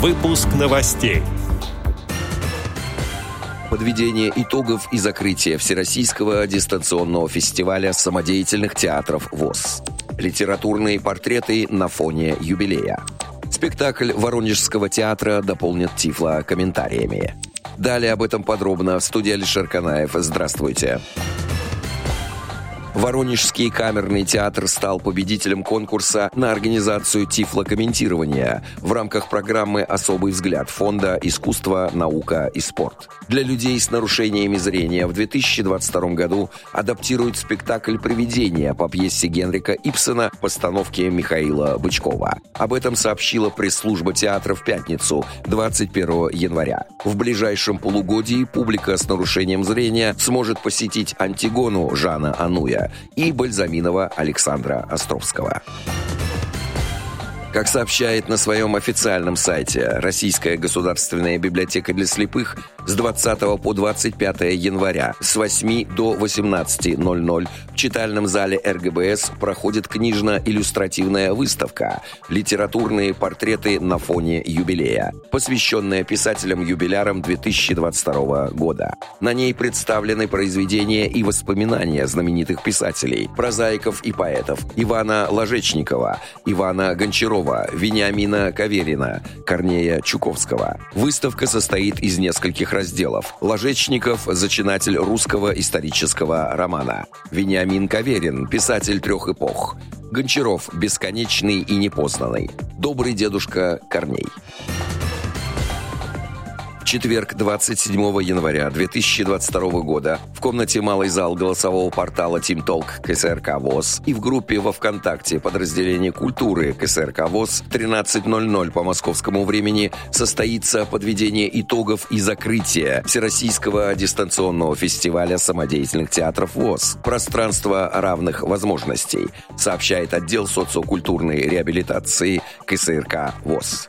Выпуск новостей. Подведение итогов и закрытие Всероссийского дистанционного фестиваля самодеятельных театров ВОЗ. Литературные портреты на фоне юбилея. Спектакль Воронежского театра дополнит Тифло комментариями. Далее об этом подробно в студии Алишер Канаев. Здравствуйте. Здравствуйте. Воронежский камерный театр стал победителем конкурса на организацию тифлокомментирования в рамках программы «Особый взгляд» Фонда «Искусство, наука и спорт». Для людей с нарушениями зрения в 2022 году адаптируют спектакль «Привидение» по пьесе Генрика Ипсона в постановке Михаила Бычкова. Об этом сообщила пресс-служба театра в пятницу, 21 января. В ближайшем полугодии публика с нарушением зрения сможет посетить «Антигону» Жана Ануя и Бальзаминова Александра Островского. Как сообщает на своем официальном сайте Российская государственная библиотека для слепых, с 20 по 25 января с 8 до 18.00 в читальном зале РГБС проходит книжно-иллюстративная выставка «Литературные портреты на фоне юбилея», посвященная писателям-юбилярам 2022 года. На ней представлены произведения и воспоминания знаменитых писателей, прозаиков и поэтов Ивана Ложечникова, Ивана Гончарова, Вениамина Каверина, Корнея Чуковского. Выставка состоит из нескольких разделов. Ложечников – зачинатель русского исторического романа. Вениамин Каверин – писатель трех эпох. Гончаров – бесконечный и непознанный. Добрый дедушка Корней четверг, 27 января 2022 года в комнате «Малый зал» голосового портала Team Talk КСРК ВОЗ и в группе во ВКонтакте подразделения культуры КСРК ВОЗ 13.00 по московскому времени состоится подведение итогов и закрытие Всероссийского дистанционного фестиваля самодеятельных театров ВОЗ «Пространство равных возможностей», сообщает отдел социокультурной реабилитации КСРК ВОЗ.